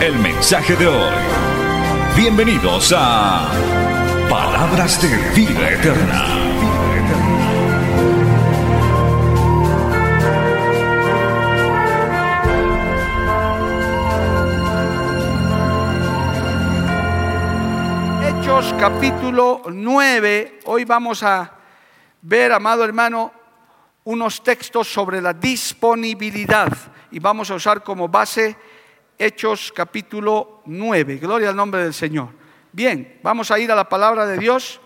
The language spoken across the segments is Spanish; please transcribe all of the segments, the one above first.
el mensaje de hoy. Bienvenidos a Palabras de Vida Eterna. Hechos capítulo 9. Hoy vamos a ver, amado hermano, unos textos sobre la disponibilidad y vamos a usar como base Hechos capítulo 9. Gloria al nombre del Señor. Bien, vamos a ir a la palabra de Dios.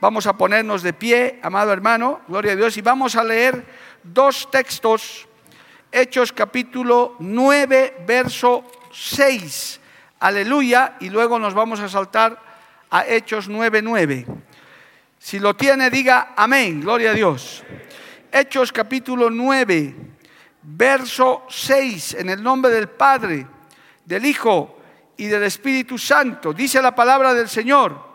Vamos a ponernos de pie, amado hermano, gloria a Dios, y vamos a leer dos textos. Hechos capítulo 9, verso 6. Aleluya. Y luego nos vamos a saltar a Hechos 9, 9. Si lo tiene, diga amén. Gloria a Dios. Hechos capítulo 9, verso 6. En el nombre del Padre, del Hijo y del Espíritu Santo. Dice la palabra del Señor.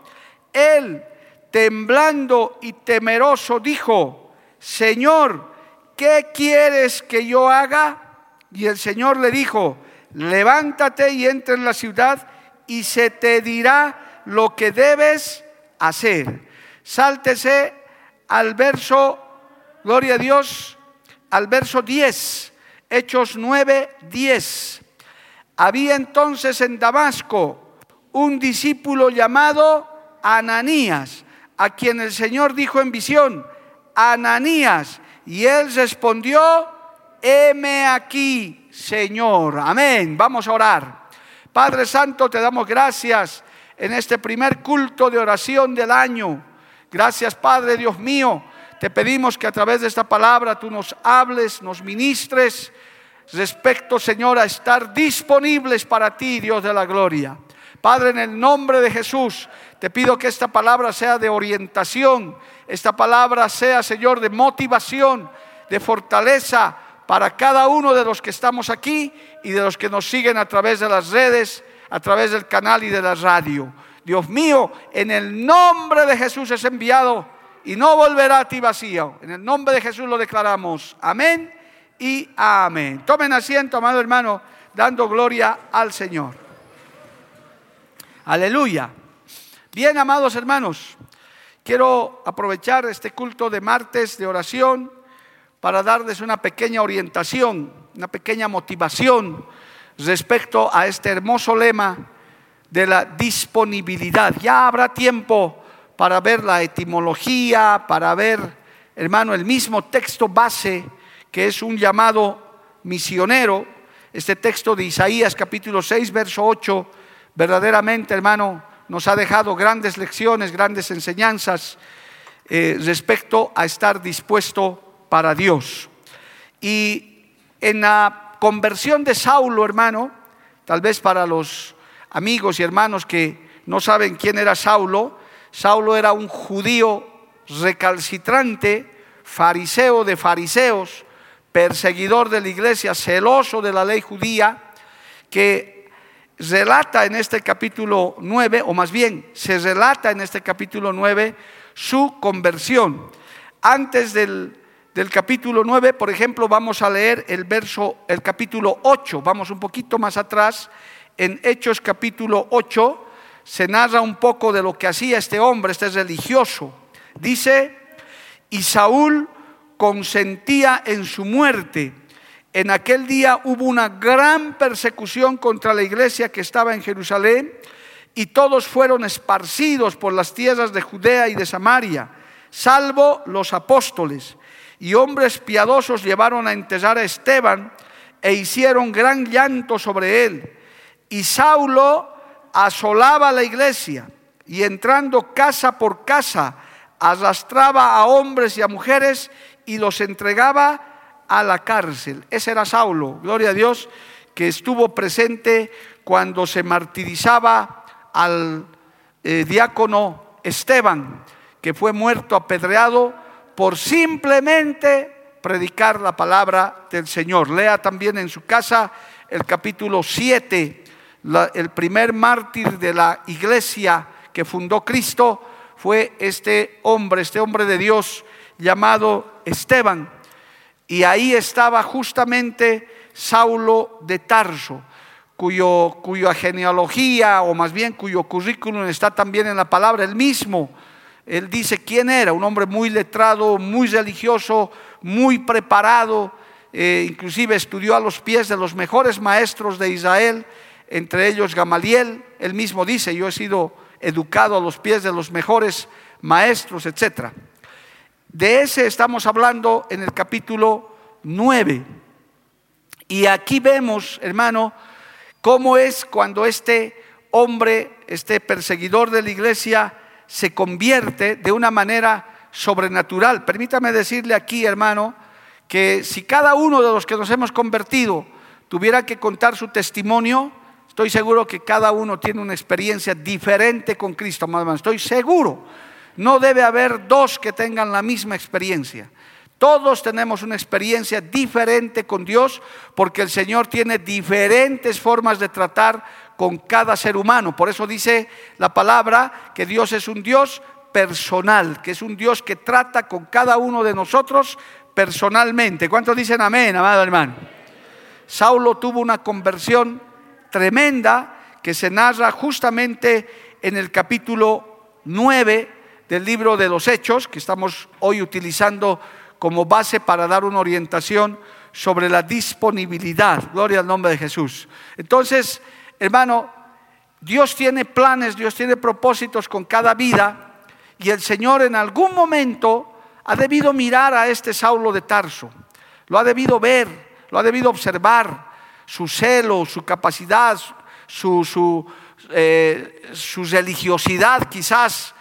Él, temblando y temeroso, dijo, Señor, ¿qué quieres que yo haga? Y el Señor le dijo, levántate y entra en la ciudad y se te dirá lo que debes hacer. Sáltese al verso, gloria a Dios, al verso 10, Hechos 9, 10. Había entonces en Damasco un discípulo llamado Ananías, a quien el Señor dijo en visión, Ananías, y él respondió, heme aquí, Señor. Amén. Vamos a orar. Padre Santo, te damos gracias en este primer culto de oración del año. Gracias, Padre Dios mío. Te pedimos que a través de esta palabra tú nos hables, nos ministres respecto, Señor, a estar disponibles para ti, Dios de la gloria. Padre, en el nombre de Jesús, te pido que esta palabra sea de orientación, esta palabra sea, Señor, de motivación, de fortaleza para cada uno de los que estamos aquí y de los que nos siguen a través de las redes, a través del canal y de la radio. Dios mío, en el nombre de Jesús es enviado y no volverá a ti vacío. En el nombre de Jesús lo declaramos. Amén y amén. Tomen asiento, amado hermano, dando gloria al Señor. Aleluya. Bien, amados hermanos, quiero aprovechar este culto de martes de oración para darles una pequeña orientación, una pequeña motivación respecto a este hermoso lema de la disponibilidad. Ya habrá tiempo para ver la etimología, para ver, hermano, el mismo texto base que es un llamado misionero, este texto de Isaías capítulo 6, verso 8, verdaderamente, hermano, nos ha dejado grandes lecciones, grandes enseñanzas eh, respecto a estar dispuesto para Dios. Y en la conversión de Saulo, hermano, tal vez para los amigos y hermanos que no saben quién era Saulo, Saulo era un judío recalcitrante, fariseo de fariseos, perseguidor de la iglesia, celoso de la ley judía, que relata en este capítulo 9, o más bien se relata en este capítulo 9 su conversión. Antes del, del capítulo 9, por ejemplo, vamos a leer el verso, el capítulo 8, vamos un poquito más atrás, en Hechos capítulo 8, se narra un poco de lo que hacía este hombre, este religioso. Dice, y Saúl consentía en su muerte. En aquel día hubo una gran persecución contra la iglesia que estaba en Jerusalén y todos fueron esparcidos por las tierras de Judea y de Samaria, salvo los apóstoles. Y hombres piadosos llevaron a enterrar a Esteban e hicieron gran llanto sobre él. Y Saulo asolaba la iglesia y entrando casa por casa, arrastraba a hombres y a mujeres y los entregaba a la cárcel. Ese era Saulo, gloria a Dios, que estuvo presente cuando se martirizaba al eh, diácono Esteban, que fue muerto apedreado por simplemente predicar la palabra del Señor. Lea también en su casa el capítulo 7, el primer mártir de la iglesia que fundó Cristo fue este hombre, este hombre de Dios llamado Esteban. Y ahí estaba justamente Saulo de Tarso, cuyo, cuya genealogía, o más bien cuyo currículum está también en la palabra, el mismo. Él dice quién era, un hombre muy letrado, muy religioso, muy preparado, eh, inclusive estudió a los pies de los mejores maestros de Israel, entre ellos Gamaliel, él mismo dice, yo he sido educado a los pies de los mejores maestros, etc. De ese estamos hablando en el capítulo 9. Y aquí vemos, hermano, cómo es cuando este hombre, este perseguidor de la iglesia, se convierte de una manera sobrenatural. Permítame decirle aquí, hermano, que si cada uno de los que nos hemos convertido tuviera que contar su testimonio, Estoy seguro que cada uno tiene una experiencia diferente con Cristo, Estoy seguro. No debe haber dos que tengan la misma experiencia. Todos tenemos una experiencia diferente con Dios porque el Señor tiene diferentes formas de tratar con cada ser humano. Por eso dice la palabra que Dios es un Dios personal, que es un Dios que trata con cada uno de nosotros personalmente. ¿Cuántos dicen amén, amado hermano? Saulo tuvo una conversión tremenda que se narra justamente en el capítulo 9 del libro de los Hechos, que estamos hoy utilizando como base para dar una orientación sobre la disponibilidad. Gloria al nombre de Jesús. Entonces, hermano, Dios tiene planes, Dios tiene propósitos con cada vida y el Señor en algún momento ha debido mirar a este Saulo de Tarso, lo ha debido ver, lo ha debido observar su celo, su capacidad, su, eh, su, religiosidad quizás,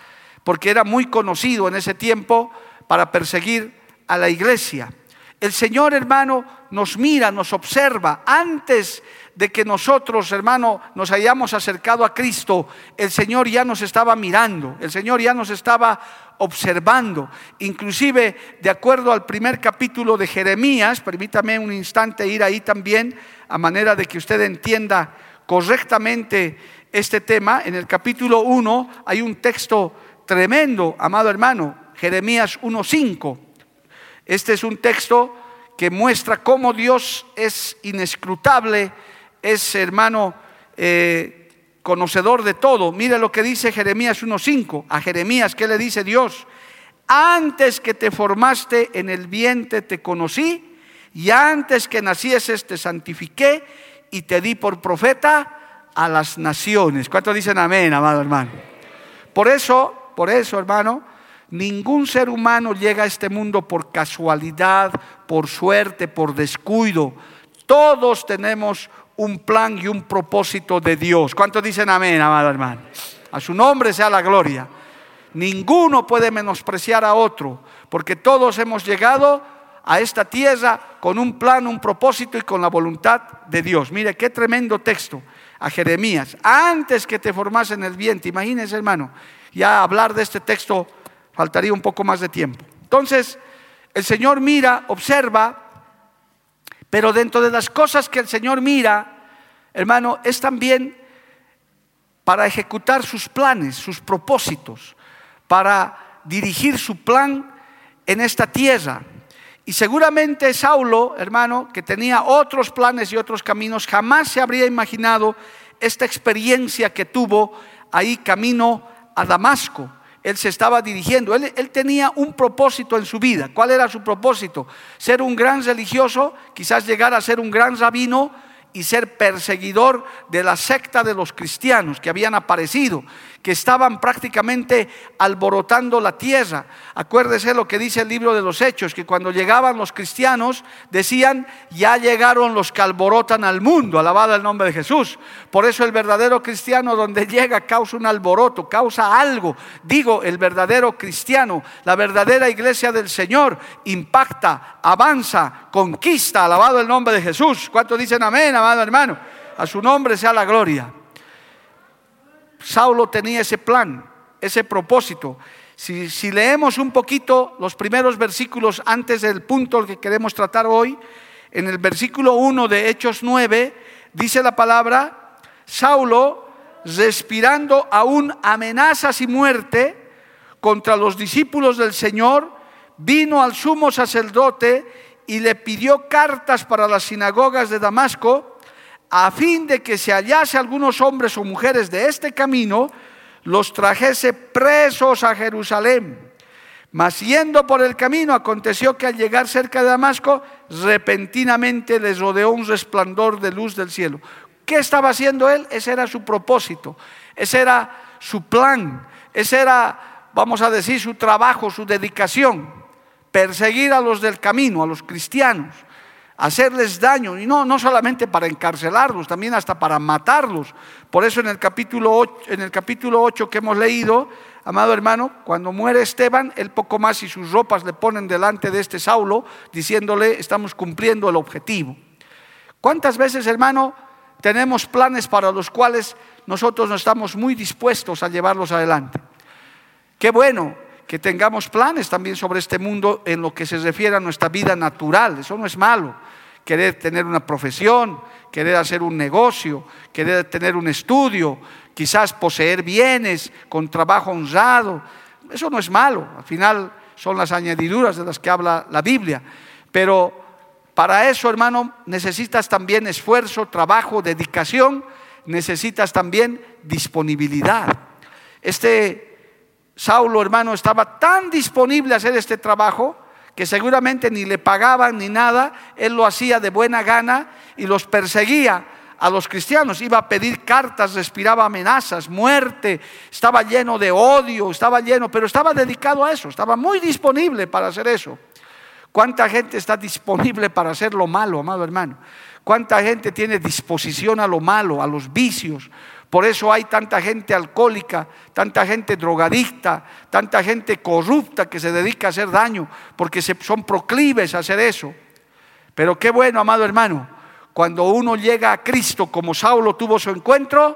porque era muy conocido en ese tiempo para perseguir a la iglesia. El Señor, hermano, nos mira, nos observa. Antes de que nosotros, hermano, nos hayamos acercado a Cristo, el Señor ya nos estaba mirando, el Señor ya nos estaba observando. Inclusive, de acuerdo al primer capítulo de Jeremías, permítame un instante ir ahí también, a manera de que usted entienda correctamente este tema, en el capítulo 1 hay un texto tremendo, amado hermano, Jeremías 1.5. Este es un texto que muestra cómo Dios es inescrutable, es hermano eh, conocedor de todo. Mire lo que dice Jeremías 1.5. A Jeremías, ¿qué le dice Dios? Antes que te formaste en el vientre te conocí y antes que nacieses te santifiqué y te di por profeta a las naciones. ¿Cuántos dicen amén, amado hermano? Por eso, por eso, hermano, ningún ser humano llega a este mundo por casualidad, por suerte, por descuido. Todos tenemos un plan y un propósito de Dios. ¿Cuántos dicen amén, amado hermano? A su nombre sea la gloria. Ninguno puede menospreciar a otro, porque todos hemos llegado a esta tierra con un plan, un propósito y con la voluntad de Dios. Mire qué tremendo texto a Jeremías. Antes que te formas en el vientre, imagínense hermano, ya hablar de este texto faltaría un poco más de tiempo. Entonces, el Señor mira, observa, pero dentro de las cosas que el Señor mira, hermano, es también para ejecutar sus planes, sus propósitos, para dirigir su plan en esta tierra. Y seguramente Saulo, hermano, que tenía otros planes y otros caminos, jamás se habría imaginado esta experiencia que tuvo ahí camino a Damasco. Él se estaba dirigiendo, él, él, tenía un propósito en su vida. ¿Cuál era su propósito? Ser un gran religioso, quizás llegar a ser un gran rabino, y ser perseguidor de la secta de los cristianos que habían aparecido, que estaban prácticamente alborotando la tierra. Acuérdese lo que dice el libro de los Hechos, que cuando llegaban los cristianos decían, ya llegaron los que alborotan al mundo, alabado el nombre de Jesús. Por eso el verdadero cristiano donde llega causa un alboroto, causa algo. Digo, el verdadero cristiano, la verdadera iglesia del Señor impacta, avanza, conquista, alabado el nombre de Jesús. ¿Cuántos dicen amén? amado hermano. A su nombre sea la gloria. Saulo tenía ese plan, ese propósito. Si, leemos un poquito los primeros versículos antes del punto que queremos tratar hoy, en el versículo 1 de Hechos 9, dice la palabra, Saulo, respirando aún amenazas y muerte contra los discípulos del Señor, vino al sumo sacerdote y le pidió cartas para las sinagogas de Damasco, a fin de que se hallase algunos hombres o mujeres de este camino, los trajese presos a Jerusalén. Mas yendo por el camino, aconteció que al llegar cerca de Damasco, repentinamente les rodeó un resplandor de luz del cielo. ¿Qué estaba haciendo él? Ese era su propósito, ese era su plan, ese era, vamos a decir, su trabajo, su dedicación, perseguir a los del camino, a los cristianos, hacerles daño, y no, no solamente para encarcelarlos, también hasta para matarlos. Por eso en el capítulo 8, en el capítulo 8 que hemos leído, amado hermano, cuando muere Esteban, él poco más y sus ropas le ponen delante de este Saulo, diciéndole, estamos cumpliendo el objetivo. ¿Cuántas veces, hermano, tenemos planes para los cuales nosotros no estamos muy dispuestos a llevarlos adelante? Qué bueno que tengamos planes también sobre este mundo en lo que se refiere a nuestra vida natural, eso no es malo querer tener una profesión, querer hacer un negocio, querer tener un estudio, quizás poseer bienes con trabajo honrado. Eso no es malo, al final son las añadiduras de las que habla la Biblia. Pero para eso, hermano, necesitas también esfuerzo, trabajo, dedicación, necesitas también disponibilidad. Este Saulo, hermano, estaba tan disponible a hacer este trabajo, que seguramente ni le pagaban ni nada, él lo hacía de buena gana y los perseguía a los cristianos, iba a pedir cartas, respiraba amenazas, muerte, estaba lleno de odio, estaba lleno, pero estaba dedicado a eso, estaba muy disponible para hacer eso. ¿Cuánta gente está disponible para hacer lo malo, amado hermano? ¿Cuánta gente tiene disposición a lo malo, a los vicios? Por eso hay tanta gente alcohólica, tanta gente drogadicta, tanta gente corrupta que se dedica a hacer daño, porque son proclives a hacer eso. Pero qué bueno, amado hermano, cuando uno llega a Cristo como Saulo tuvo su encuentro,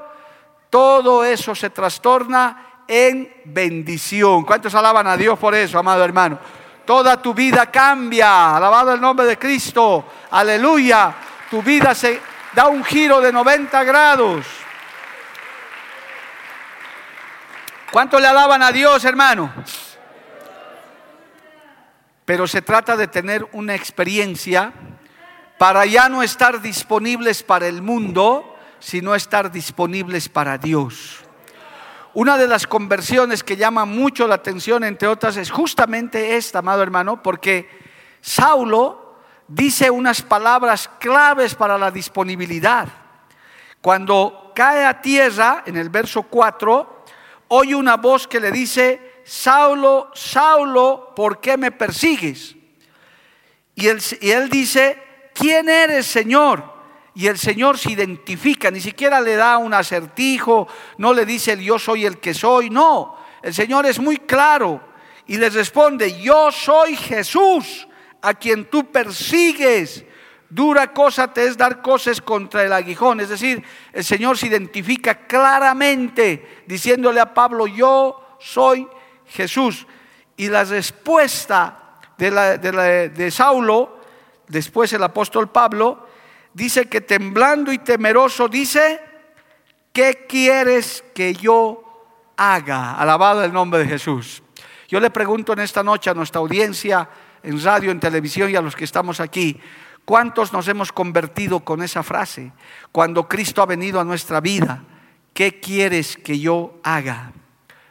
todo eso se trastorna en bendición. ¿Cuántos alaban a Dios por eso, amado hermano? Toda tu vida cambia. Alabado el nombre de Cristo. Aleluya. Tu vida se da un giro de 90 grados. ¿Cuánto le alaban a Dios, hermano? Pero se trata de tener una experiencia para ya no estar disponibles para el mundo, sino estar disponibles para Dios. Una de las conversiones que llama mucho la atención, entre otras, es justamente esta, amado hermano, porque Saulo dice unas palabras claves para la disponibilidad. Cuando cae a tierra, en el verso 4, oye una voz que le dice, Saulo, Saulo, ¿por qué me persigues? Y él, dice, ¿quién eres, Señor? Y el Señor se identifica, ni siquiera le da un acertijo, no le dice yo soy el que soy, no, el Señor es muy claro y le responde, yo soy Jesús a quien tú persigues. Dura cosa te es dar cosas contra el aguijón. Es decir, el Señor se identifica claramente diciéndole a Pablo, yo soy Jesús. Y la respuesta de, de Saulo, después el apóstol Pablo, dice que temblando y temeroso dice, ¿qué quieres que yo haga? Alabado el nombre de Jesús. Yo le pregunto en esta noche a nuestra audiencia en radio, en televisión y a los que estamos aquí, ¿Cuántos nos hemos convertido con esa frase? Cuando Cristo ha venido a nuestra vida, ¿qué quieres que yo haga?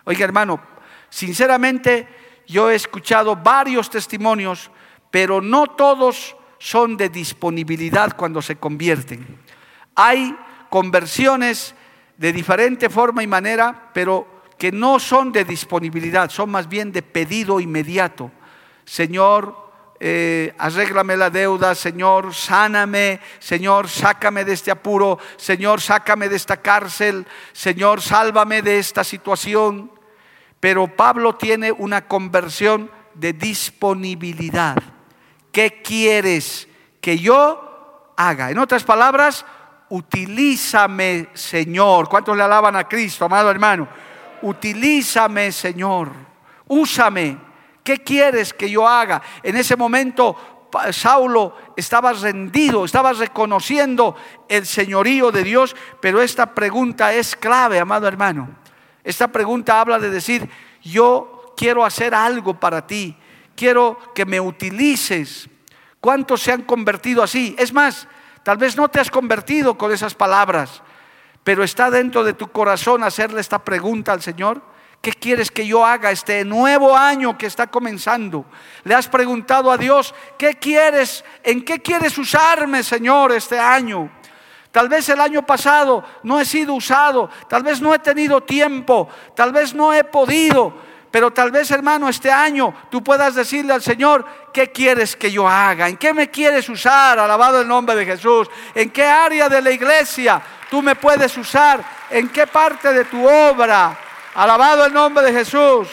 Oiga hermano, sinceramente yo he escuchado varios testimonios, pero no todos son de disponibilidad cuando se convierten. Hay conversiones de diferente forma y manera, pero que no son de disponibilidad, son más bien de pedido inmediato. Señor, eh, arréglame la deuda, Señor, sáname, Señor, sácame de este apuro, Señor, sácame de esta cárcel, Señor, sálvame de esta situación. Pero Pablo tiene una conversión de disponibilidad. ¿Qué quieres que yo haga? En otras palabras, utilízame, Señor. ¿Cuántos le alaban a Cristo, amado hermano? Utilízame, Señor. Úsame. ¿Qué quieres que yo haga? En ese momento Saulo estaba rendido, estaba reconociendo el señorío de Dios, pero esta pregunta es clave, amado hermano. Esta pregunta habla de decir, yo quiero hacer algo para ti, quiero que me utilices. ¿Cuántos se han convertido así? Es más, tal vez no te has convertido con esas palabras, pero está dentro de tu corazón hacerle esta pregunta al Señor. ¿Qué quieres que yo haga este nuevo año que está comenzando? Le has preguntado a Dios, ¿qué quieres? ¿En qué quieres usarme, Señor, este año? Tal vez el año pasado no he sido usado, tal vez no he tenido tiempo, tal vez no he podido, pero tal vez, hermano, este año tú puedas decirle al Señor, ¿qué quieres que yo haga? ¿En qué me quieres usar? Alabado el nombre de Jesús. ¿En qué área de la iglesia tú me puedes usar? ¿En qué parte de tu obra? Alabado el nombre de Jesús.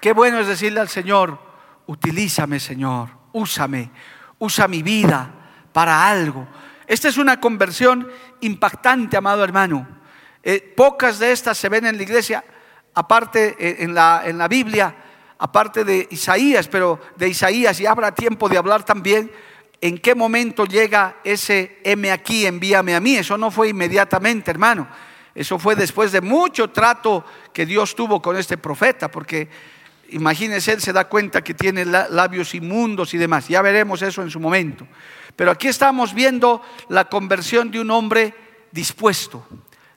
Qué bueno es decirle al Señor, utilízame Señor, úsame, usa mi vida para algo. Esta es una conversión impactante, amado hermano. Eh, pocas de estas se ven en la iglesia, aparte eh, en, la, en la Biblia, aparte de Isaías, pero de Isaías, y habrá tiempo de hablar también en qué momento llega ese M aquí, envíame a mí. Eso no fue inmediatamente, hermano. Eso fue después de mucho trato que Dios tuvo con este profeta, porque imagínense, él se da cuenta que tiene labios inmundos y demás. Ya veremos eso en su momento. Pero aquí estamos viendo la conversión de un hombre dispuesto,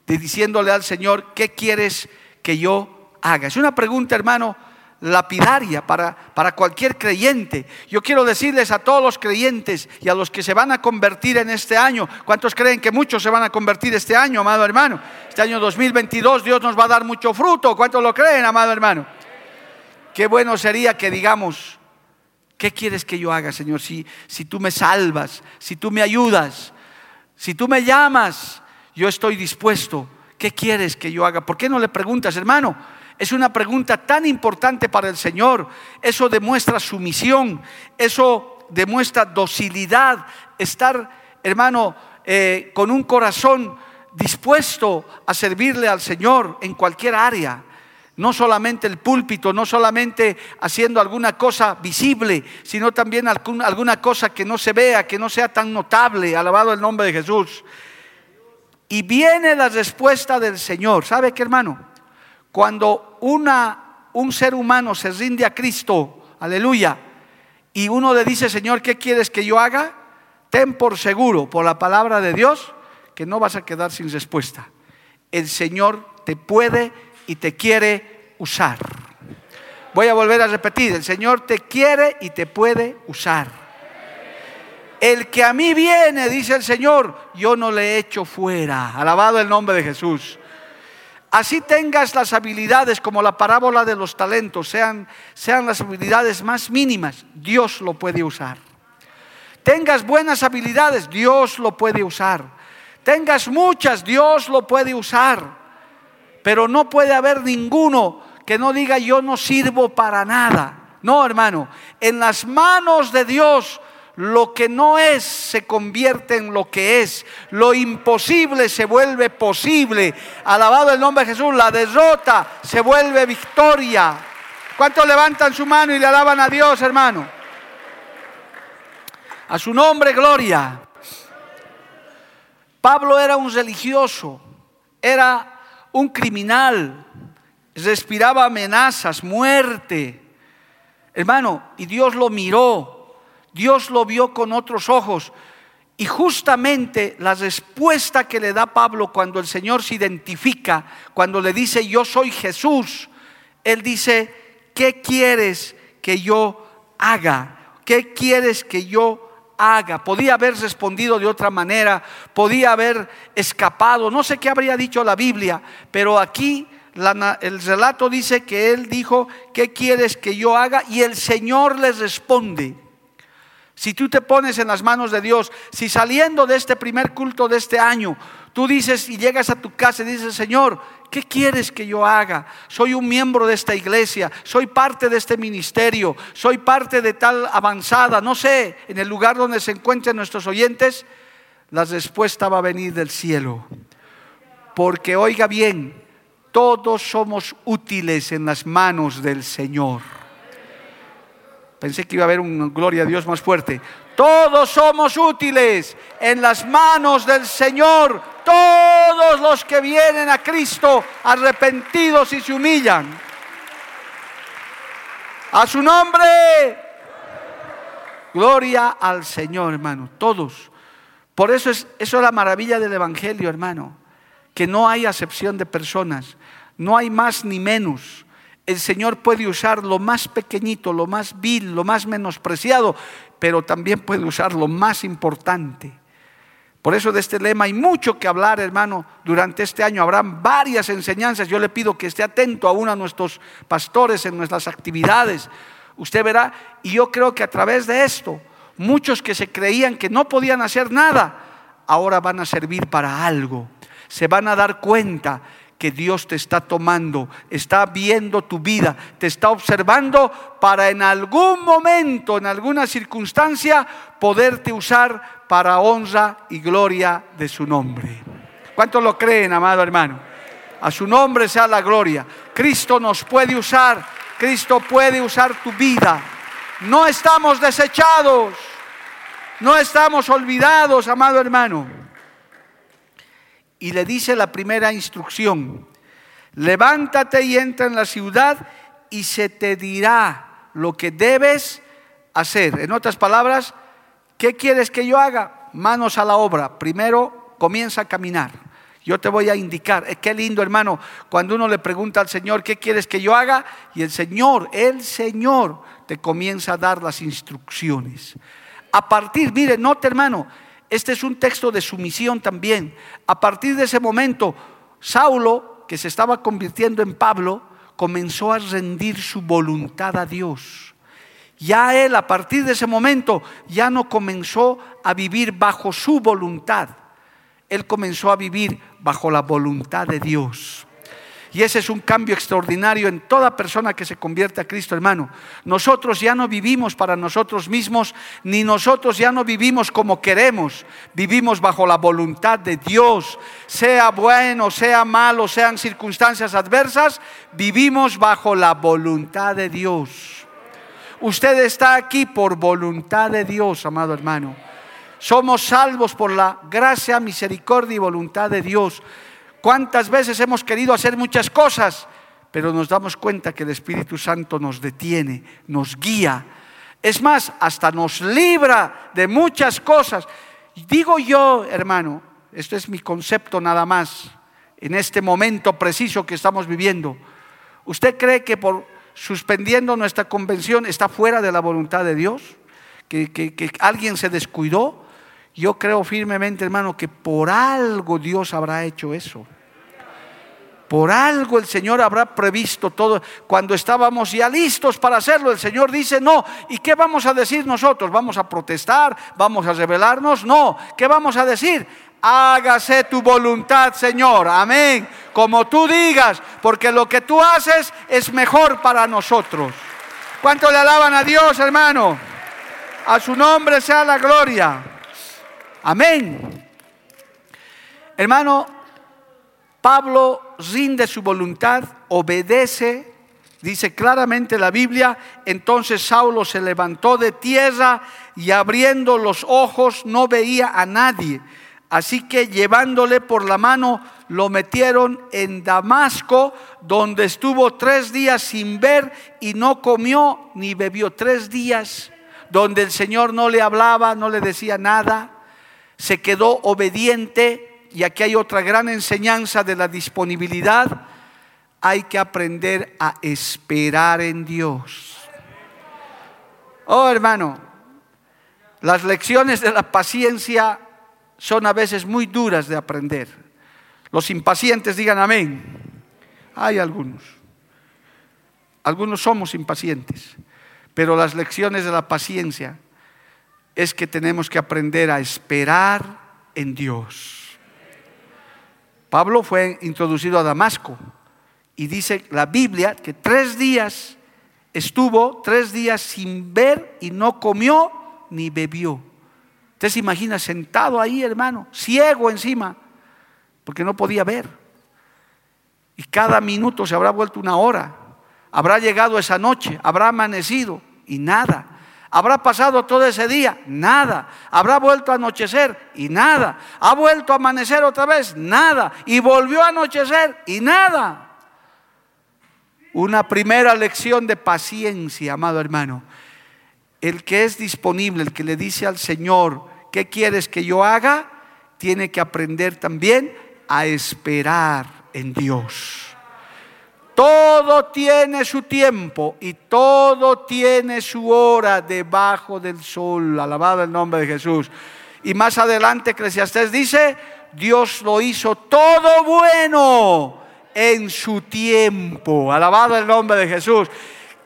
de diciéndole al Señor, ¿qué quieres que yo haga? Es una pregunta, hermano, lapidaria para, para cualquier creyente. Yo quiero decirles a todos los creyentes y a los que se van a convertir en este año, ¿cuántos creen que muchos se van a convertir este año, amado hermano? Este año 2022 Dios nos va a dar mucho fruto. ¿Cuántos lo creen, amado hermano? Qué bueno sería que digamos, ¿qué quieres que yo haga, Señor? Si, si tú me salvas, si tú me ayudas, si tú me llamas, yo estoy dispuesto. ¿Qué quieres que yo haga? ¿Por qué no le preguntas, hermano? Es una pregunta tan importante para el Señor. Eso demuestra sumisión, eso demuestra docilidad, estar, hermano, eh, con un corazón dispuesto a servirle al Señor en cualquier área. No solamente el púlpito, no solamente haciendo alguna cosa visible, sino también alguna cosa que no se vea, que no sea tan notable. Alabado el nombre de Jesús. Y viene la respuesta del Señor. ¿Sabe qué, hermano? Cuando un ser humano se rinde a Cristo, aleluya, y uno le dice, Señor, ¿qué quieres que yo haga? Ten por seguro, por la palabra de Dios, que no vas a quedar sin respuesta. El Señor te puede y te quiere usar. Voy a volver a repetir, el Señor te quiere y te puede usar. El que a mí viene, dice el Señor, yo no le echo fuera. Alabado el nombre de Jesús. Así tengas las habilidades como la parábola de los talentos, sean, sean las habilidades más mínimas, Dios lo puede usar. Tengas buenas habilidades, Dios lo puede usar. Tengas muchas, Dios lo puede usar. Pero no puede haber ninguno que no diga yo no sirvo para nada. No, hermano, en las manos de Dios lo que no es se convierte en lo que es. Lo imposible se vuelve posible. Alabado el nombre de Jesús. La derrota se vuelve victoria. ¿Cuántos levantan su mano y le alaban a Dios, hermano? A su nombre, gloria. Pablo era un religioso, era un criminal, respiraba amenazas, muerte. Hermano, y Dios lo miró Dios lo vio con otros ojos. Y justamente la respuesta que le da Pablo cuando el Señor se identifica, cuando le dice, yo soy Jesús, Él dice, ¿qué quieres que yo haga? ¿Qué quieres que yo haga? Podía haber respondido de otra manera, podía haber escapado, no sé qué habría dicho la Biblia, pero aquí el relato dice que Él dijo, ¿qué quieres que yo haga? Y el Señor le responde. Si tú te pones en las manos de Dios, si saliendo de este primer culto de este año, Tú dices y llegas a tu casa y dices, Señor, ¿qué quieres que yo haga? Soy un miembro de esta iglesia, soy parte de este ministerio, soy parte de tal avanzada, no sé, en el lugar donde se encuentren nuestros oyentes, la respuesta va a venir del cielo. Porque oiga bien, todos somos útiles en las manos del Señor. Pensé que iba a haber una gloria a Dios más fuerte. Todos somos útiles en las manos del Señor. Todos los que vienen a Cristo arrepentidos y se humillan. A su nombre. Gloria al Señor, hermano. Todos. Por eso es, eso es la maravilla del Evangelio, hermano. Que no hay acepción de personas. No hay más ni menos. El Señor puede usar lo más pequeñito, lo más vil, lo más menospreciado, pero también puede usar lo más importante. Por eso de este lema hay mucho que hablar, hermano. Durante este año habrán varias enseñanzas. Yo le pido que esté atento a uno de nuestros pastores en nuestras actividades. Usted verá, y yo creo que a través de esto, muchos que se creían que no podían hacer nada, ahora van a servir para algo. Se van a dar cuenta que Dios te está tomando, está viendo tu vida, te está observando para en algún momento, en alguna circunstancia, poderte usar para honra y gloria de su nombre. ¿Cuántos lo creen, amado hermano? A su nombre sea la gloria. Cristo nos puede usar, Cristo puede usar tu vida. No estamos desechados, no estamos olvidados, amado hermano y le dice la primera instrucción, levántate y entra en la ciudad y se te dirá lo que debes hacer. En otras palabras, ¿qué quieres que yo haga? Manos a la obra. Primero comienza a caminar. Yo te voy a indicar. Eh, qué lindo, hermano, cuando uno le pregunta al Señor, ¿qué quieres que yo haga? Y el Señor, el Señor, te comienza a dar las instrucciones. A partir, mire, note, hermano, este es un texto de sumisión también. A partir de ese momento, Saulo, que se estaba convirtiendo en Pablo, comenzó a rendir su voluntad a Dios. Ya él a partir de ese momento ya no comenzó a vivir bajo su voluntad. Él comenzó a vivir bajo la voluntad de Dios. Y ese es un cambio extraordinario en toda persona que se convierte a Cristo, hermano. Nosotros ya no vivimos para nosotros mismos, ni nosotros ya no vivimos como queremos. Vivimos bajo la voluntad de Dios. Sea bueno, sea malo, sean circunstancias adversas, vivimos bajo la voluntad de Dios. Usted está aquí por voluntad de Dios, amado hermano. Somos salvos por la gracia, misericordia y voluntad de Dios. ¿Cuántas veces hemos querido hacer muchas cosas, pero nos damos cuenta que el Espíritu Santo nos detiene, nos guía? Es más, hasta nos libra de muchas cosas. Digo yo, hermano, esto es mi concepto nada más, en este momento preciso que estamos viviendo. ¿Usted cree que por suspendiendo nuestra convención está fuera de la voluntad de Dios? ¿Que, que alguien se descuidó? Yo creo firmemente, hermano, que por algo Dios habrá hecho eso. Por algo el Señor habrá previsto todo. Cuando estábamos ya listos para hacerlo, el Señor dice, no. ¿Y qué vamos a decir nosotros? ¿Vamos a protestar? ¿Vamos a rebelarnos? No. ¿Qué vamos a decir? Hágase tu voluntad, Señor. Amén. Como tú digas, porque lo que tú haces es mejor para nosotros. ¿Cuánto le alaban a Dios, hermano? A su nombre sea la gloria. Amén. Hermano, Pablo rinde su voluntad, obedece, dice claramente la Biblia, entonces Saulo se levantó de tierra y abriendo los ojos no veía a nadie. Así que llevándole por la mano lo metieron en Damasco, donde estuvo tres días sin ver y no comió ni bebió. Tres días, donde el Señor no le hablaba, no le decía nada. Se quedó obediente y aquí hay otra gran enseñanza de la disponibilidad. Hay que aprender a esperar en Dios. Oh hermano, las lecciones de la paciencia son a veces muy duras de aprender. Los impacientes digan amén. Hay algunos. Algunos somos impacientes, pero las lecciones de la paciencia es que tenemos que aprender a esperar en Dios. Pablo fue introducido a Damasco y dice la Biblia que tres días estuvo, tres días sin ver y no comió ni bebió. Usted se imagina sentado ahí, hermano, ciego encima, porque no podía ver. Y cada minuto se habrá vuelto una hora. Habrá llegado esa noche, habrá amanecido y nada. Habrá pasado todo ese día, nada. Habrá vuelto a anochecer y nada. Ha vuelto a amanecer otra vez, nada. Y volvió a anochecer y nada. Una primera lección de paciencia, amado hermano. El que es disponible, el que le dice al Señor, ¿qué quieres que yo haga? Tiene que aprender también a esperar en Dios. Todo tiene su tiempo y todo tiene su hora debajo del sol. Alabado el nombre de Jesús. Y más adelante Eclesiastés dice, Dios lo hizo todo bueno en su tiempo. Alabado el nombre de Jesús.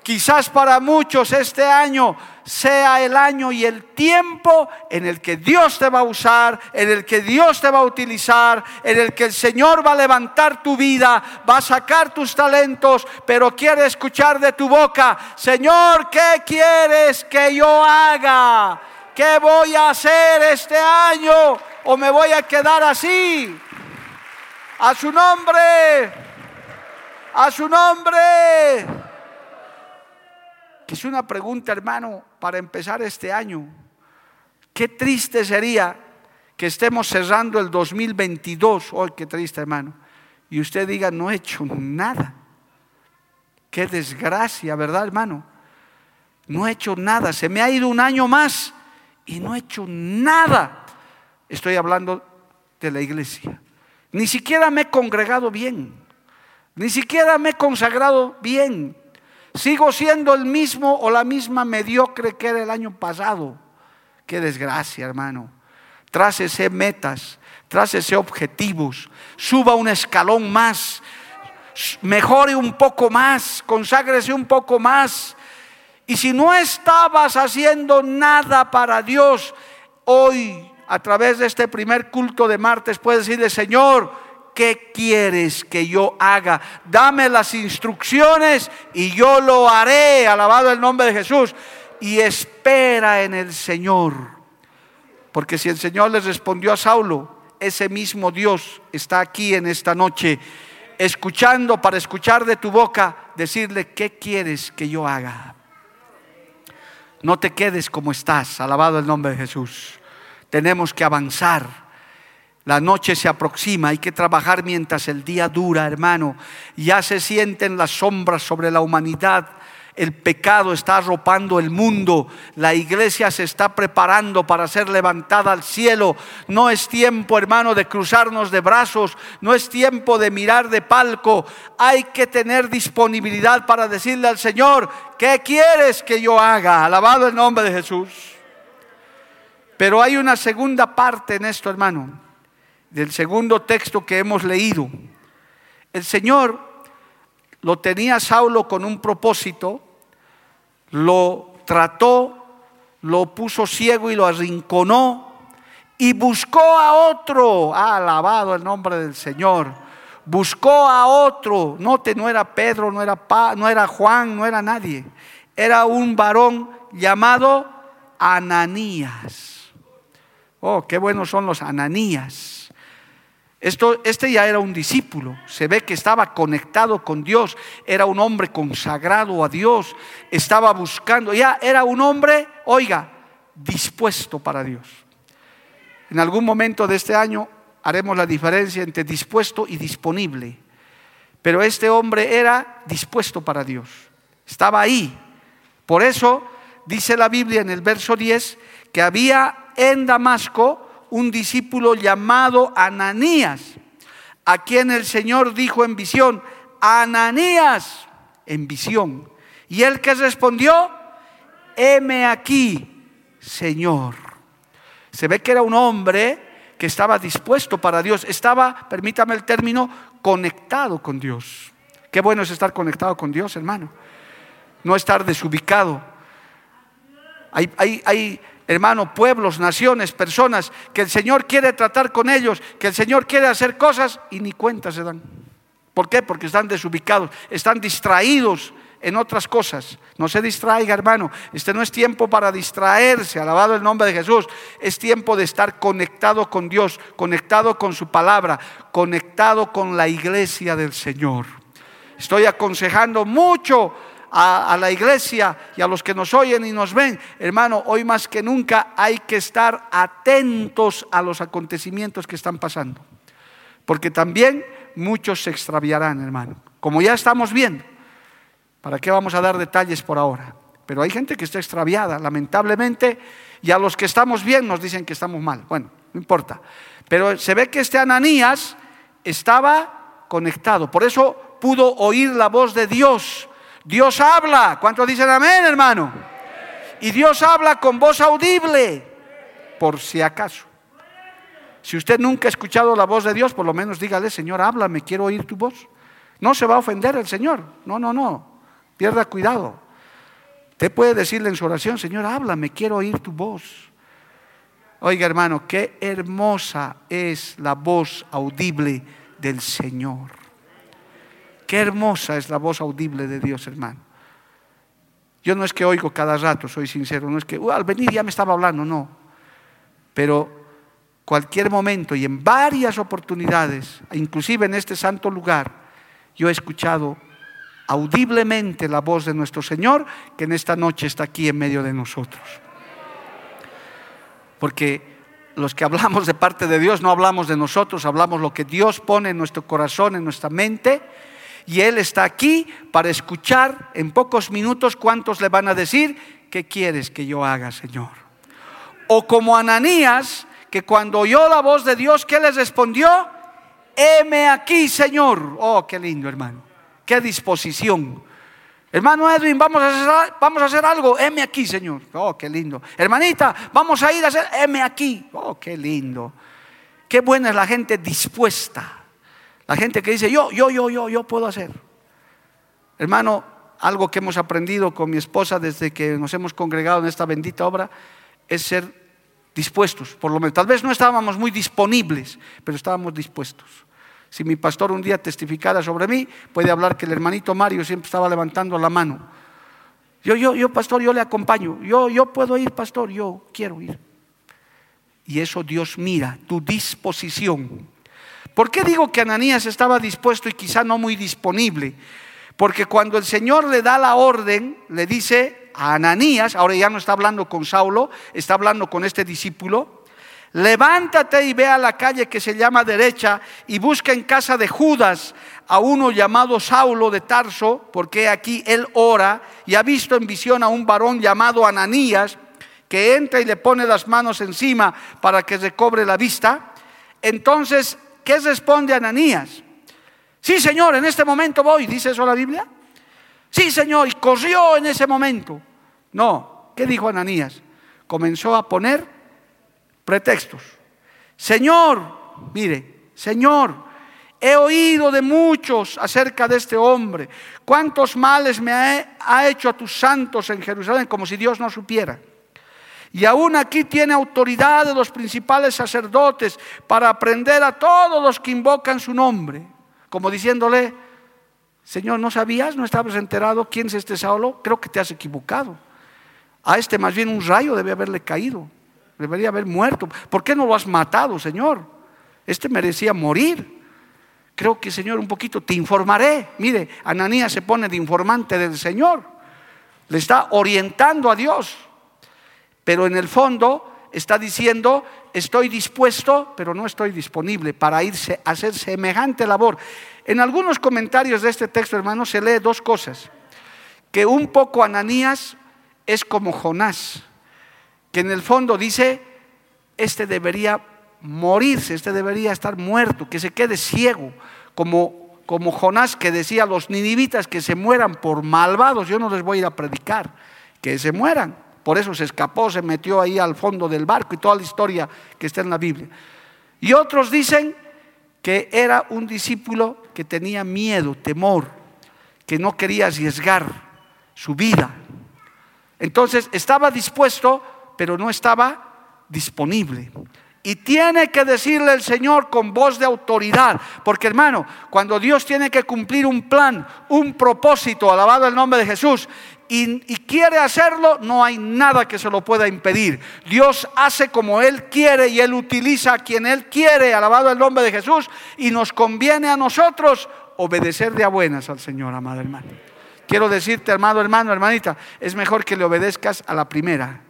Quizás para muchos este año sea el año y el tiempo en el que Dios te va a usar, en el que Dios te va a utilizar, en el que el Señor va a levantar tu vida, va a sacar tus talentos, pero quiere escuchar de tu boca, Señor, ¿qué quieres que yo haga? ¿Qué voy a hacer este año? ¿O me voy a quedar así? A su nombre, a su nombre es una pregunta, hermano, para empezar este año. Qué triste sería que estemos cerrando el 2022, hoy qué triste, hermano, y usted diga, no he hecho nada. Qué desgracia, ¿verdad, hermano? No he hecho nada, se me ha ido un año más y no he hecho nada. Estoy hablando de la iglesia. Ni siquiera me he congregado bien, ni siquiera me he consagrado bien, Sigo siendo el mismo o la misma mediocre que era el año pasado. Qué desgracia, hermano. ese metas, ese objetivos, suba un escalón más, mejore un poco más, conságrese un poco más. Y si no estabas haciendo nada para Dios, hoy, a través de este primer culto de martes, puedes decirle, Señor, ¿qué quieres que yo haga? Dame las instrucciones y yo lo haré, alabado el nombre de Jesús. Y espera en el Señor. Porque si el Señor les respondió a Saulo, ese mismo Dios está aquí en esta noche, escuchando para escuchar de tu boca, decirle, ¿qué quieres que yo haga? No te quedes como estás, alabado el nombre de Jesús. Tenemos que avanzar la noche se aproxima, hay que trabajar mientras el día dura, hermano. Ya se sienten las sombras sobre la humanidad. El pecado está arropando el mundo. La iglesia se está preparando para ser levantada al cielo. No es tiempo, hermano, de cruzarnos de brazos. No es tiempo de mirar de palco. Hay que tener disponibilidad para decirle al Señor, ¿qué quieres que yo haga? Alabado el nombre de Jesús. Pero hay una segunda parte en esto, hermano del segundo texto que hemos leído. El Señor lo tenía Saulo con un propósito, lo trató, lo puso ciego y lo arrinconó y buscó a otro, ha alabado el nombre del Señor, buscó a otro, note, no era Pedro, no era, pa, no era Juan, no era nadie, era un varón llamado Ananías. Oh, qué buenos son los Ananías este ya era un discípulo, se ve que estaba conectado con Dios, era un hombre consagrado a Dios, estaba buscando, ya era un hombre, oiga, dispuesto para Dios. En algún momento de este año haremos la diferencia entre dispuesto y disponible, pero este hombre era dispuesto para Dios, estaba ahí. Por eso dice la Biblia en el verso 10 que había en Damasco, un discípulo llamado Ananías, a quien el Señor dijo en visión, Ananías, en visión. Y él que respondió, heme aquí, Señor. Se ve que era un hombre que estaba dispuesto para Dios, estaba, permítame el término, conectado con Dios. Qué bueno es estar conectado con Dios, hermano. No estar desubicado. Hay, hay, hay hermano, pueblos, naciones, personas, que el Señor quiere tratar con ellos, que el Señor quiere hacer cosas y ni cuenta se dan. ¿Por qué? Porque están desubicados, están distraídos en otras cosas. No se distraiga, hermano. Este no es tiempo para distraerse, alabado el nombre de Jesús. Es tiempo de estar conectado con Dios, conectado con su palabra, conectado con la iglesia del Señor. Estoy aconsejando mucho a, la iglesia y a los que nos oyen y nos ven, hermano, hoy más que nunca hay que estar atentos a los acontecimientos que están pasando. Porque también muchos se extraviarán, hermano. Como ya estamos viendo. ¿Para qué vamos a dar detalles por ahora? Pero hay gente que está extraviada, lamentablemente, y a los que estamos bien nos dicen que estamos mal. Bueno, no importa. Pero se ve que este Ananías estaba conectado, por eso pudo oír la voz de Dios. Dios habla. ¿Cuántos dicen amén, hermano? Y Dios habla con voz audible, por si acaso. Si usted nunca ha escuchado la voz de Dios, por lo menos dígale, Señor, háblame, quiero oír tu voz. No se va a ofender el Señor. No, no, no. Pierda cuidado. Usted puede decirle en su oración, Señor, háblame, quiero oír tu voz. Oiga, hermano, qué hermosa es la voz audible del Señor. Qué hermosa es la voz audible de Dios, hermano. Yo no es que oigo cada rato, soy sincero, no es que al venir ya me estaba hablando, no. Pero cualquier momento y en varias oportunidades, inclusive en este santo lugar, yo he escuchado audiblemente la voz de nuestro Señor, que en esta noche está aquí en medio de nosotros. Porque los que hablamos de parte de Dios no hablamos de nosotros, hablamos lo que Dios pone en nuestro corazón, en nuestra mente, y Él está aquí para escuchar en pocos minutos cuántos le van a decir, ¿qué quieres que yo haga, Señor? O como Ananías, que cuando oyó la voz de Dios, ¿qué les respondió? Heme aquí, Señor. Oh, qué lindo, hermano qué disposición. Hermano Edwin, vamos a, hacer, vamos a hacer algo. Heme aquí, Señor. Oh, qué lindo. Hermanita, vamos a ir a hacer. Heme aquí. Oh, qué lindo. Qué buena es la gente dispuesta. La gente que dice, yo, yo, yo, yo, yo puedo hacer. Hermano, algo que hemos aprendido con mi esposa desde que nos hemos congregado en esta bendita obra es ser dispuestos, por lo menos. Tal vez no estábamos muy disponibles, pero estábamos dispuestos. Si mi pastor un día testificara sobre mí, puede hablar que el hermanito Mario siempre estaba levantando la mano. Yo, yo, yo, pastor, yo le acompaño. Yo, yo puedo ir, pastor, yo quiero ir. Y eso Dios mira, tu disposición. ¿Por qué digo que Ananías estaba dispuesto y quizá no muy disponible? Porque cuando el Señor le da la orden, le dice a Ananías, ahora ya no está hablando con Saulo, está hablando con este discípulo, levántate y ve a la calle que se llama derecha y busca en casa de Judas a uno llamado Saulo de Tarso, porque aquí él ora y ha visto en visión a un varón llamado Ananías que entra y le pone las manos encima para que recobre la vista. Entonces, ¿qué responde Ananías? Sí, Señor, en este momento voy, dice eso la Biblia. Sí, Señor, y corrió en ese momento. No, ¿qué dijo Ananías? Comenzó a poner pretextos. Señor, mire, Señor, he oído de muchos acerca de este hombre. ¿Cuántos males me ha, hecho a tus santos en Jerusalén? Como si Dios no supiera. Y aún aquí tiene autoridad de los principales sacerdotes para aprender a todos los que invocan su nombre. Como diciéndole, Señor, ¿no sabías? ¿No estabas enterado quién es este Saulo? Creo que te has equivocado. A este más bien un rayo debe haberle caído. Debería haber muerto. ¿Por qué no lo has matado, Señor? Este merecía morir. Creo que, Señor, un poquito te informaré. Mire, Ananías se pone de informante del Señor. Le está orientando a Dios. Pero en el fondo está diciendo, estoy dispuesto, pero no estoy disponible para irse a hacer semejante labor. En algunos comentarios de este texto, hermano, se lee dos cosas. Que un poco Ananías es como Jonás que en el fondo dice, este debería morirse, este debería estar muerto, que se quede ciego, como, como Jonás que decía a los ninivitas que se mueran por malvados, yo no les voy a ir a predicar, que se mueran. Por eso se escapó, se metió ahí al fondo del barco y toda la historia que está en la Biblia. Y otros dicen que era un discípulo que tenía miedo, temor, que no quería arriesgar su vida. Entonces estaba dispuesto pero no estaba disponible. Y tiene que decirle el Señor con voz de autoridad. Porque hermano, cuando Dios tiene que cumplir un plan, un propósito, alabado el nombre de Jesús, y, quiere hacerlo, no hay nada que se lo pueda impedir. Dios hace como Él quiere y Él utiliza a quien Él quiere, alabado el nombre de Jesús, y nos conviene a nosotros obedecer de a buenas al Señor, amado hermano. Quiero decirte, amado hermano, hermanita, es mejor que le obedezcas a la primera,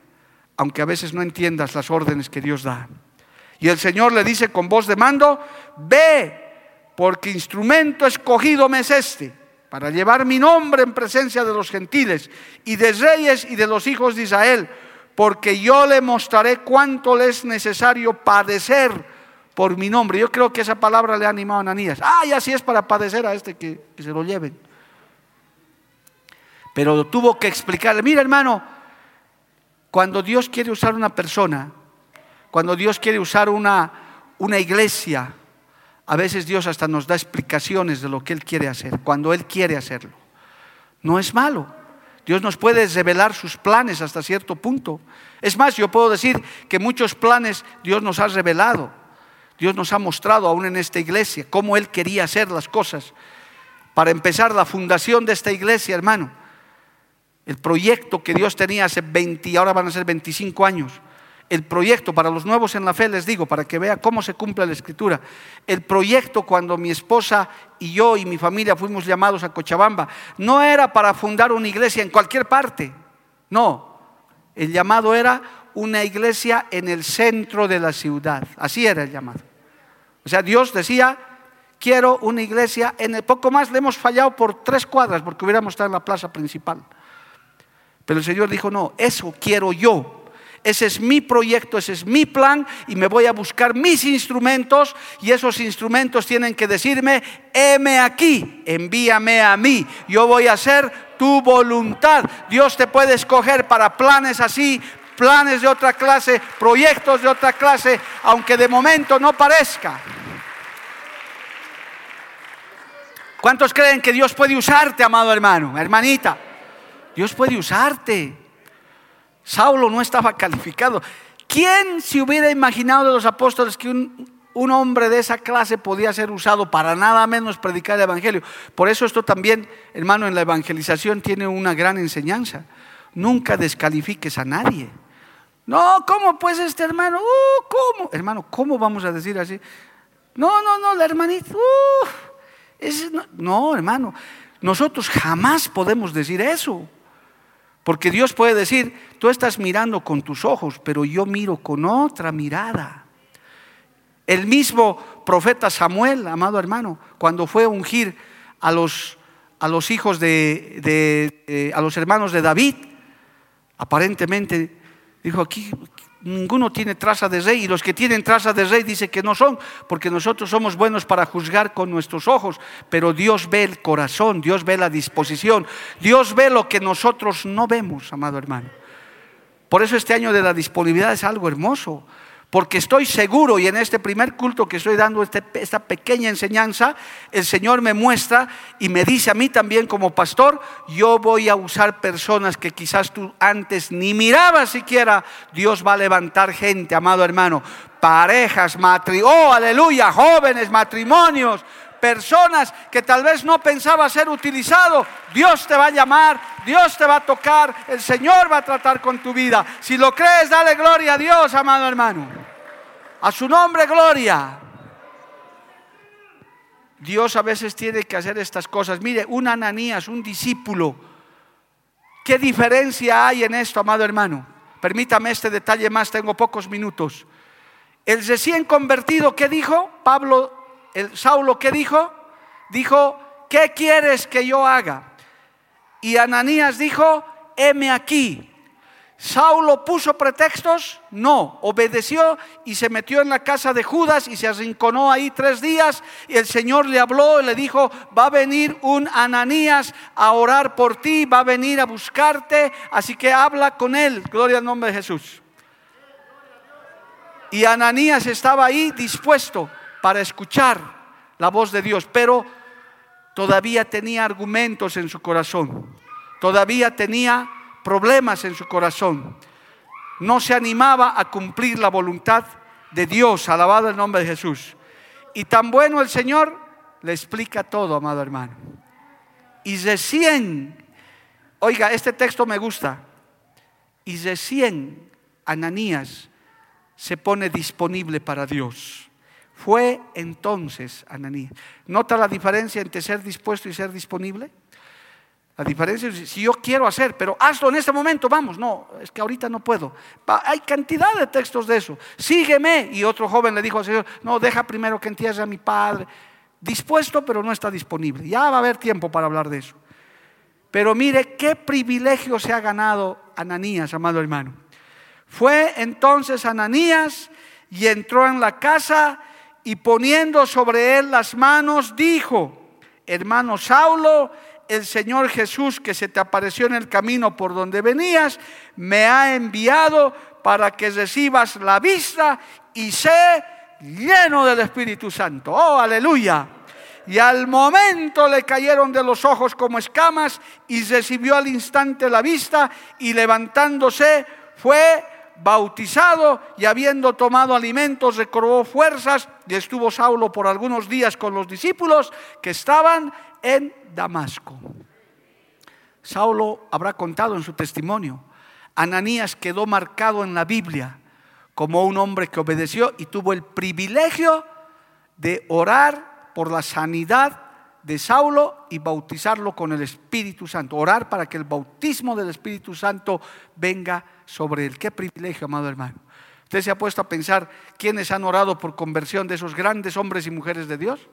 aunque a veces no entiendas las órdenes que Dios da. Y el Señor le dice con voz de mando, ve, porque instrumento escogido me es este, para llevar mi nombre en presencia de los gentiles y de reyes y de los hijos de Israel, porque yo le mostraré cuánto le es necesario padecer por mi nombre. Yo creo que esa palabra le ha animado a Ananías. Ah, y así es para padecer a este que, que se lo lleven. Pero tuvo que explicarle, mira hermano, cuando Dios quiere usar una persona, cuando Dios quiere usar una, una iglesia, a veces Dios hasta nos da explicaciones de lo que Él quiere hacer, cuando Él quiere hacerlo. No es malo. Dios nos puede revelar sus planes hasta cierto punto. Es más, yo puedo decir que muchos planes Dios nos ha revelado. Dios nos ha mostrado aún en esta iglesia cómo Él quería hacer las cosas. Para empezar, la fundación de esta iglesia, hermano, el proyecto que Dios tenía hace 20, ahora van a ser 25 años, el proyecto, para los nuevos en la fe les digo, para que vea cómo se cumple la escritura, el proyecto cuando mi esposa y yo y mi familia fuimos llamados a Cochabamba, no era para fundar una iglesia en cualquier parte, no, el llamado era una iglesia en el centro de la ciudad, así era el llamado. O sea, Dios decía, quiero una iglesia en el poco más le hemos fallado por tres cuadras porque hubiéramos estado en la plaza principal. Pero el Señor dijo, no, eso quiero yo. Ese es mi proyecto, ese es mi plan y me voy a buscar mis instrumentos y esos instrumentos tienen que decirme, heme aquí, envíame a mí, yo voy a hacer tu voluntad. Dios te puede escoger para planes así, planes de otra clase, proyectos de otra clase, aunque de momento no parezca. ¿Cuántos creen que Dios puede usarte, amado hermano, hermanita? Dios puede usarte. Saulo no estaba calificado. ¿Quién se hubiera imaginado de los apóstoles que un, hombre de esa clase podía ser usado para nada menos predicar el Evangelio? Por eso esto también, hermano, en la evangelización tiene una gran enseñanza. Nunca descalifiques a nadie. No, ¿cómo pues este hermano? Uh, ¿Cómo? Hermano, ¿cómo vamos a decir así? No, no, no, la hermanita. Uh, no, no, hermano, nosotros jamás podemos decir eso. Porque Dios puede decir, tú estás mirando con tus ojos, pero yo miro con otra mirada. El mismo profeta Samuel, amado hermano, cuando fue a ungir a los, a los hijos de, a los hermanos de David, aparentemente dijo aquí, ninguno tiene traza de rey y los que tienen traza de rey dice que no son, porque nosotros somos buenos para juzgar con nuestros ojos, pero Dios ve el corazón, Dios ve la disposición, Dios ve lo que nosotros no vemos, amado hermano. Por eso este año de la disponibilidad es algo hermoso. Porque estoy seguro, y en este primer culto que estoy dando este, esta pequeña enseñanza, el Señor me muestra y me dice a mí también como pastor, yo voy a usar personas que quizás tú antes ni mirabas siquiera. Dios va a levantar gente, amado hermano, parejas, matrimonios, oh, aleluya, jóvenes, matrimonios, personas que tal vez no pensaba ser utilizado, Dios te va a llamar, Dios te va a tocar, el Señor va a tratar con tu vida. Si lo crees, dale gloria a Dios, amado hermano. A su nombre, gloria. Dios a veces tiene que hacer estas cosas. Mire, un Ananías, un discípulo. ¿Qué diferencia hay en esto, amado hermano? Permítame este detalle más, tengo pocos minutos. El recién convertido, ¿qué dijo? Pablo el Saulo, ¿qué dijo? Dijo, ¿qué quieres que yo haga? Y Ananías dijo, heme aquí. Saulo puso pretextos, no, obedeció y se metió en la casa de Judas y se arrinconó ahí tres días y el Señor le habló y le dijo, va a venir un Ananías a orar por ti, va a venir a buscarte, así que habla con él, gloria al nombre de Jesús. Y Ananías estaba ahí dispuesto para escuchar la voz de Dios, pero todavía tenía argumentos en su corazón, todavía tenía problemas en su corazón. no se animaba a cumplir la voluntad de Dios, alabado el nombre de Jesús. Y tan bueno el Señor le explica todo, amado hermano. Y recién, oiga, este texto me gusta, y recién Ananías se pone disponible para Dios. Fue entonces Ananías. ¿Nota la diferencia entre ser dispuesto y ser disponible? La diferencia es si yo quiero hacer, pero hazlo en este momento, vamos, no, es que ahorita no puedo. Hay cantidad de textos de eso. Sígueme. Y otro joven le dijo al Señor, no, deja primero que entierre a mi padre. Dispuesto, pero no está disponible. Ya va a haber tiempo para hablar de eso. Pero mire qué privilegio se ha ganado Ananías, amado hermano. Fue entonces Ananías y entró en la casa y poniendo sobre él las manos, dijo, hermano Saulo, el Señor Jesús que se te apareció en el camino por donde venías, me ha enviado para que recibas la vista y sé lleno del Espíritu Santo. Oh, aleluya. Y al momento le cayeron de los ojos como escamas y recibió al instante la vista y levantándose fue bautizado y habiendo tomado alimentos recobró fuerzas y estuvo Saulo por algunos días con los discípulos que estaban en Damasco. Saulo habrá contado en su testimonio. Ananías quedó marcado en la Biblia como un hombre que obedeció y tuvo el privilegio de orar por la sanidad de Saulo y bautizarlo con el Espíritu Santo. Orar para que el bautismo del Espíritu Santo venga sobre él. Qué privilegio, amado hermano. ¿Usted se ha puesto a pensar quiénes han orado por conversión de esos grandes hombres y mujeres de Dios?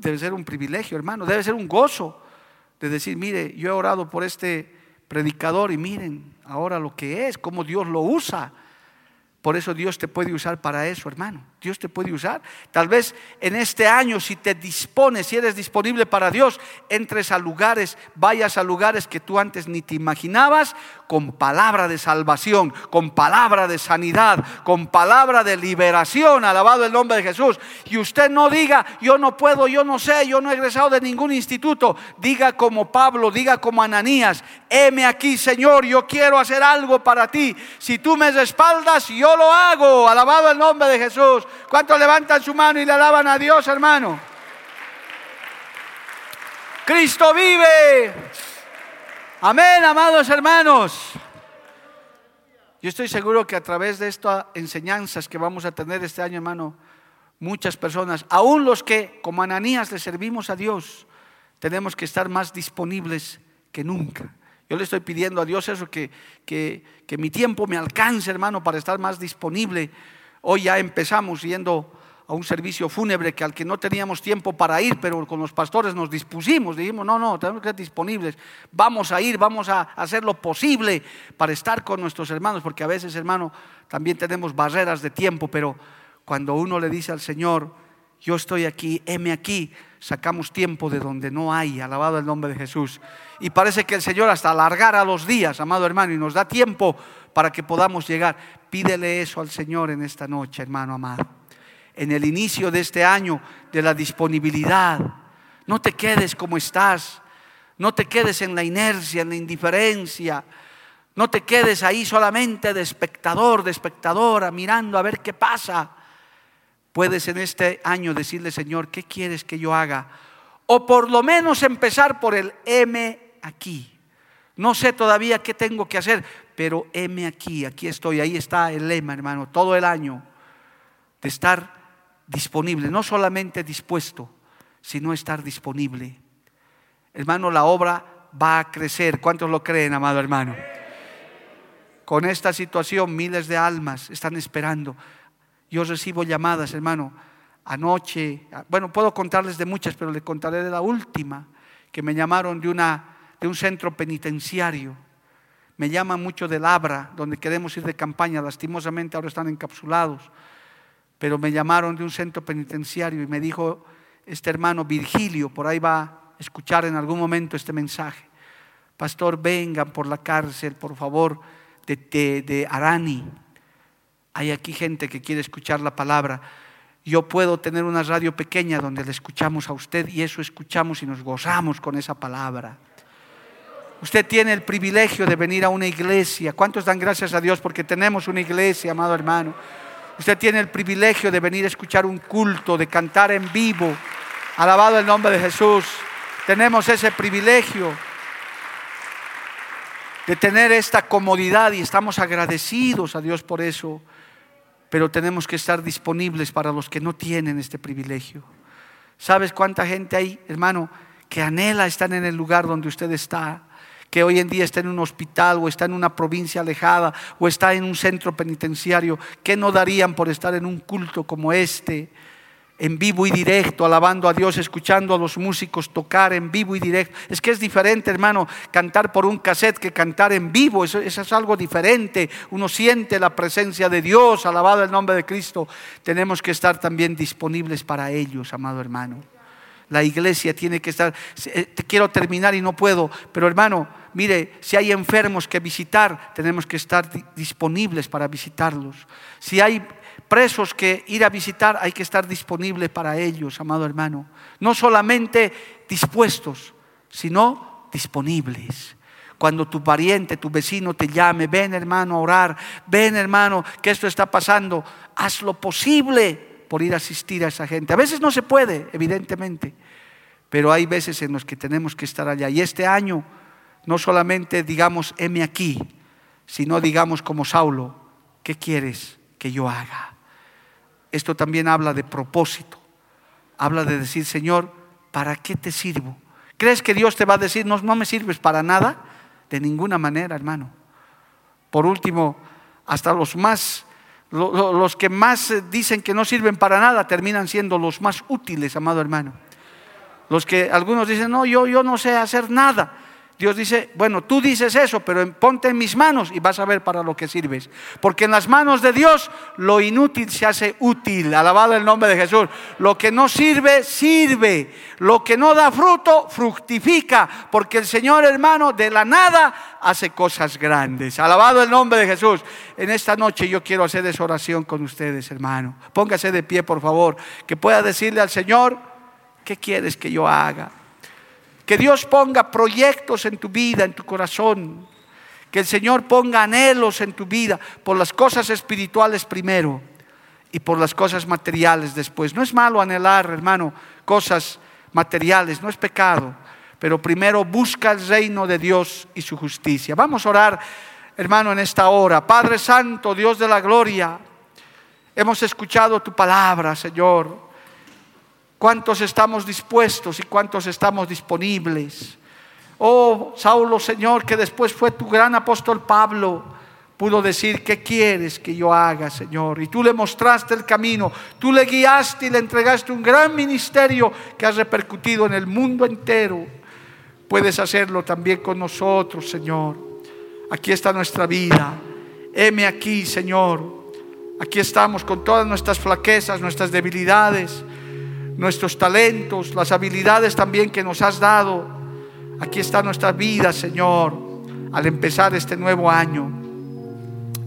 debe ser un privilegio, hermano, debe ser un gozo de decir, mire, yo he orado por este predicador y miren ahora lo que es, cómo Dios lo usa. Por eso Dios te puede usar para eso, hermano. Dios te puede usar. Tal vez en este año, si te dispones, si eres disponible para Dios, entres a lugares, vayas a lugares que tú antes ni te imaginabas, con palabra de salvación, con palabra de sanidad, con palabra de liberación, alabado el nombre de Jesús. Y usted no diga, yo no puedo, yo no sé, yo no he egresado de ningún instituto. Diga como Pablo, diga como Ananías, heme aquí, Señor, yo quiero hacer algo para ti. Si tú me respaldas, yo lo hago, alabado el nombre de Jesús. ¿Cuántos levantan su mano y le alaban a Dios, hermano? Cristo vive. Amén, amados hermanos. Yo estoy seguro que a través de estas enseñanzas que vamos a tener este año, hermano, muchas personas, aún los que como Ananías le servimos a Dios, tenemos que estar más disponibles que nunca. Yo le estoy pidiendo a Dios eso, que, que, que mi tiempo me alcance, hermano, para estar más disponible. Hoy ya empezamos yendo a un servicio fúnebre que al que no teníamos tiempo para ir, pero con los pastores nos dispusimos, dijimos, no, no, tenemos que estar disponibles, vamos a ir, vamos a hacer lo posible para estar con nuestros hermanos, porque a veces, hermano, también tenemos barreras de tiempo, pero cuando uno le dice al Señor, yo estoy aquí, heme aquí, sacamos tiempo de donde no hay, alabado el nombre de Jesús. Y parece que el Señor hasta alargara los días, amado hermano, y nos da tiempo para que podamos llegar. Pídele eso al Señor en esta noche, hermano amado. En el inicio de este año de la disponibilidad, no te quedes como estás. No te quedes en la inercia, en la indiferencia. No te quedes ahí solamente de espectador, de espectadora, mirando a ver qué pasa. Puedes en este año decirle, Señor, ¿qué quieres que yo haga? O por lo menos empezar por el M aquí. No sé todavía qué tengo que hacer, pero heme aquí, aquí estoy, ahí está el lema, hermano, todo el año de estar disponible, no solamente dispuesto, sino estar disponible. Hermano, la obra va a crecer. ¿Cuántos lo creen, amado hermano? Con esta situación, miles de almas están esperando. Yo recibo llamadas, hermano, anoche, bueno, puedo contarles de muchas, pero le contaré de la última, que me llamaron de, una, de un centro penitenciario me llaman mucho del Abra, donde queremos ir de campaña. Lastimosamente ahora están encapsulados. Pero me llamaron de un centro penitenciario y me dijo este hermano Virgilio, por ahí va a escuchar en algún momento este mensaje. Pastor, vengan por la cárcel, por favor, de, de Arani. Hay aquí gente que quiere escuchar la palabra. Yo puedo tener una radio pequeña donde le escuchamos a usted y eso escuchamos y nos gozamos con esa palabra. Usted tiene el privilegio de venir a una iglesia. ¿Cuántos dan gracias a Dios porque tenemos una iglesia, amado hermano? Usted tiene el privilegio de venir a escuchar un culto, de cantar en vivo. Alabado el nombre de Jesús. Tenemos ese privilegio de tener esta comodidad y estamos agradecidos a Dios por eso. Pero tenemos que estar disponibles para los que no tienen este privilegio. ¿Sabes cuánta gente hay, hermano, que anhela estar en el lugar donde usted está? que hoy en día está en un hospital o está en una provincia alejada o está en un centro penitenciario, ¿qué no darían por estar en un culto como este? En vivo y directo, alabando a Dios, escuchando a los músicos tocar en vivo y directo. Es que es diferente, hermano, cantar por un cassette que cantar en vivo. Eso, es algo diferente. Uno siente la presencia de Dios, alabado el nombre de Cristo. Tenemos que estar también disponibles para ellos, amado hermano. La iglesia tiene que estar, eh, quiero terminar y no puedo, pero hermano, mire, si hay enfermos que visitar, tenemos que estar disponibles para visitarlos. Si hay presos que ir a visitar, hay que estar disponibles para ellos, amado hermano. No solamente dispuestos, sino disponibles. Cuando tu pariente, tu vecino te llame, ven hermano a orar, ven hermano que esto está pasando, haz lo posible por ir a asistir a esa gente. A veces no se puede, evidentemente, pero hay veces en los que tenemos que estar allá. Y este año no solamente digamos, heme aquí, sino digamos como Saulo, ¿qué quieres que yo haga? Esto también habla de propósito, habla de decir, Señor, ¿para qué te sirvo? ¿Crees que Dios te va a decir, no, no me sirves para nada? De ninguna manera, hermano. Por último, hasta los más los que más eh, dicen que no sirven para nada terminan siendo los más útiles, amado hermano. Los que algunos dicen, no, yo, yo no sé hacer nada. Dios dice, bueno, tú dices eso, pero ponte en mis manos y vas a ver para lo que sirves. Porque en las manos de Dios lo inútil se hace útil. Alabado el nombre de Jesús. Lo que no sirve, sirve. Lo que no da fruto, fructifica. Porque el Señor hermano de la nada hace cosas grandes. Alabado el nombre de Jesús. En esta noche yo quiero hacer esa oración con ustedes, hermano. Póngase de pie, por favor. Que pueda decirle al Señor, ¿qué quieres que yo haga? Que Dios ponga proyectos en tu vida, en tu corazón. Que el Señor ponga anhelos en tu vida por las cosas espirituales primero y por las cosas materiales después. No es malo anhelar, hermano, cosas materiales, no es pecado, pero primero busca el reino de Dios y su justicia. Vamos a orar, hermano, en esta hora. Padre Santo, Dios de la gloria, hemos escuchado tu palabra, Señor. ¿Cuántos estamos dispuestos y cuántos estamos disponibles? Oh, Saulo, Señor, que después fue tu gran apóstol Pablo, pudo decir, ¿qué quieres que yo haga, Señor? Y tú le mostraste el camino, tú le guiaste y le entregaste un gran ministerio que ha repercutido en el mundo entero. Puedes hacerlo también con nosotros, Señor. Aquí está nuestra vida. Heme aquí, Señor. Aquí estamos con todas nuestras flaquezas, nuestras debilidades nuestros talentos, las habilidades también que nos has dado. Aquí está nuestra vida, Señor, al empezar este nuevo año.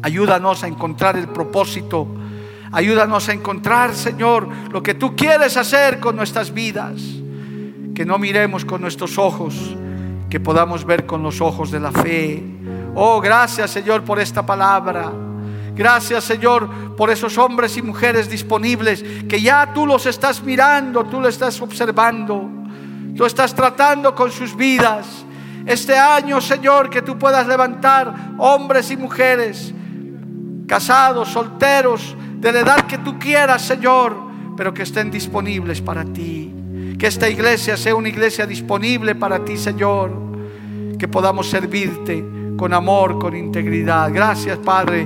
Ayúdanos a encontrar el propósito. Ayúdanos a encontrar, Señor, lo que tú quieres hacer con nuestras vidas. Que no miremos con nuestros ojos, que podamos ver con los ojos de la fe. Oh, gracias, Señor, por esta palabra. Gracias Señor por esos hombres y mujeres disponibles que ya tú los estás mirando, tú los estás observando, tú estás tratando con sus vidas. Este año Señor que tú puedas levantar hombres y mujeres, casados, solteros, de la edad que tú quieras Señor, pero que estén disponibles para ti. Que esta iglesia sea una iglesia disponible para ti Señor, que podamos servirte con amor, con integridad. Gracias Padre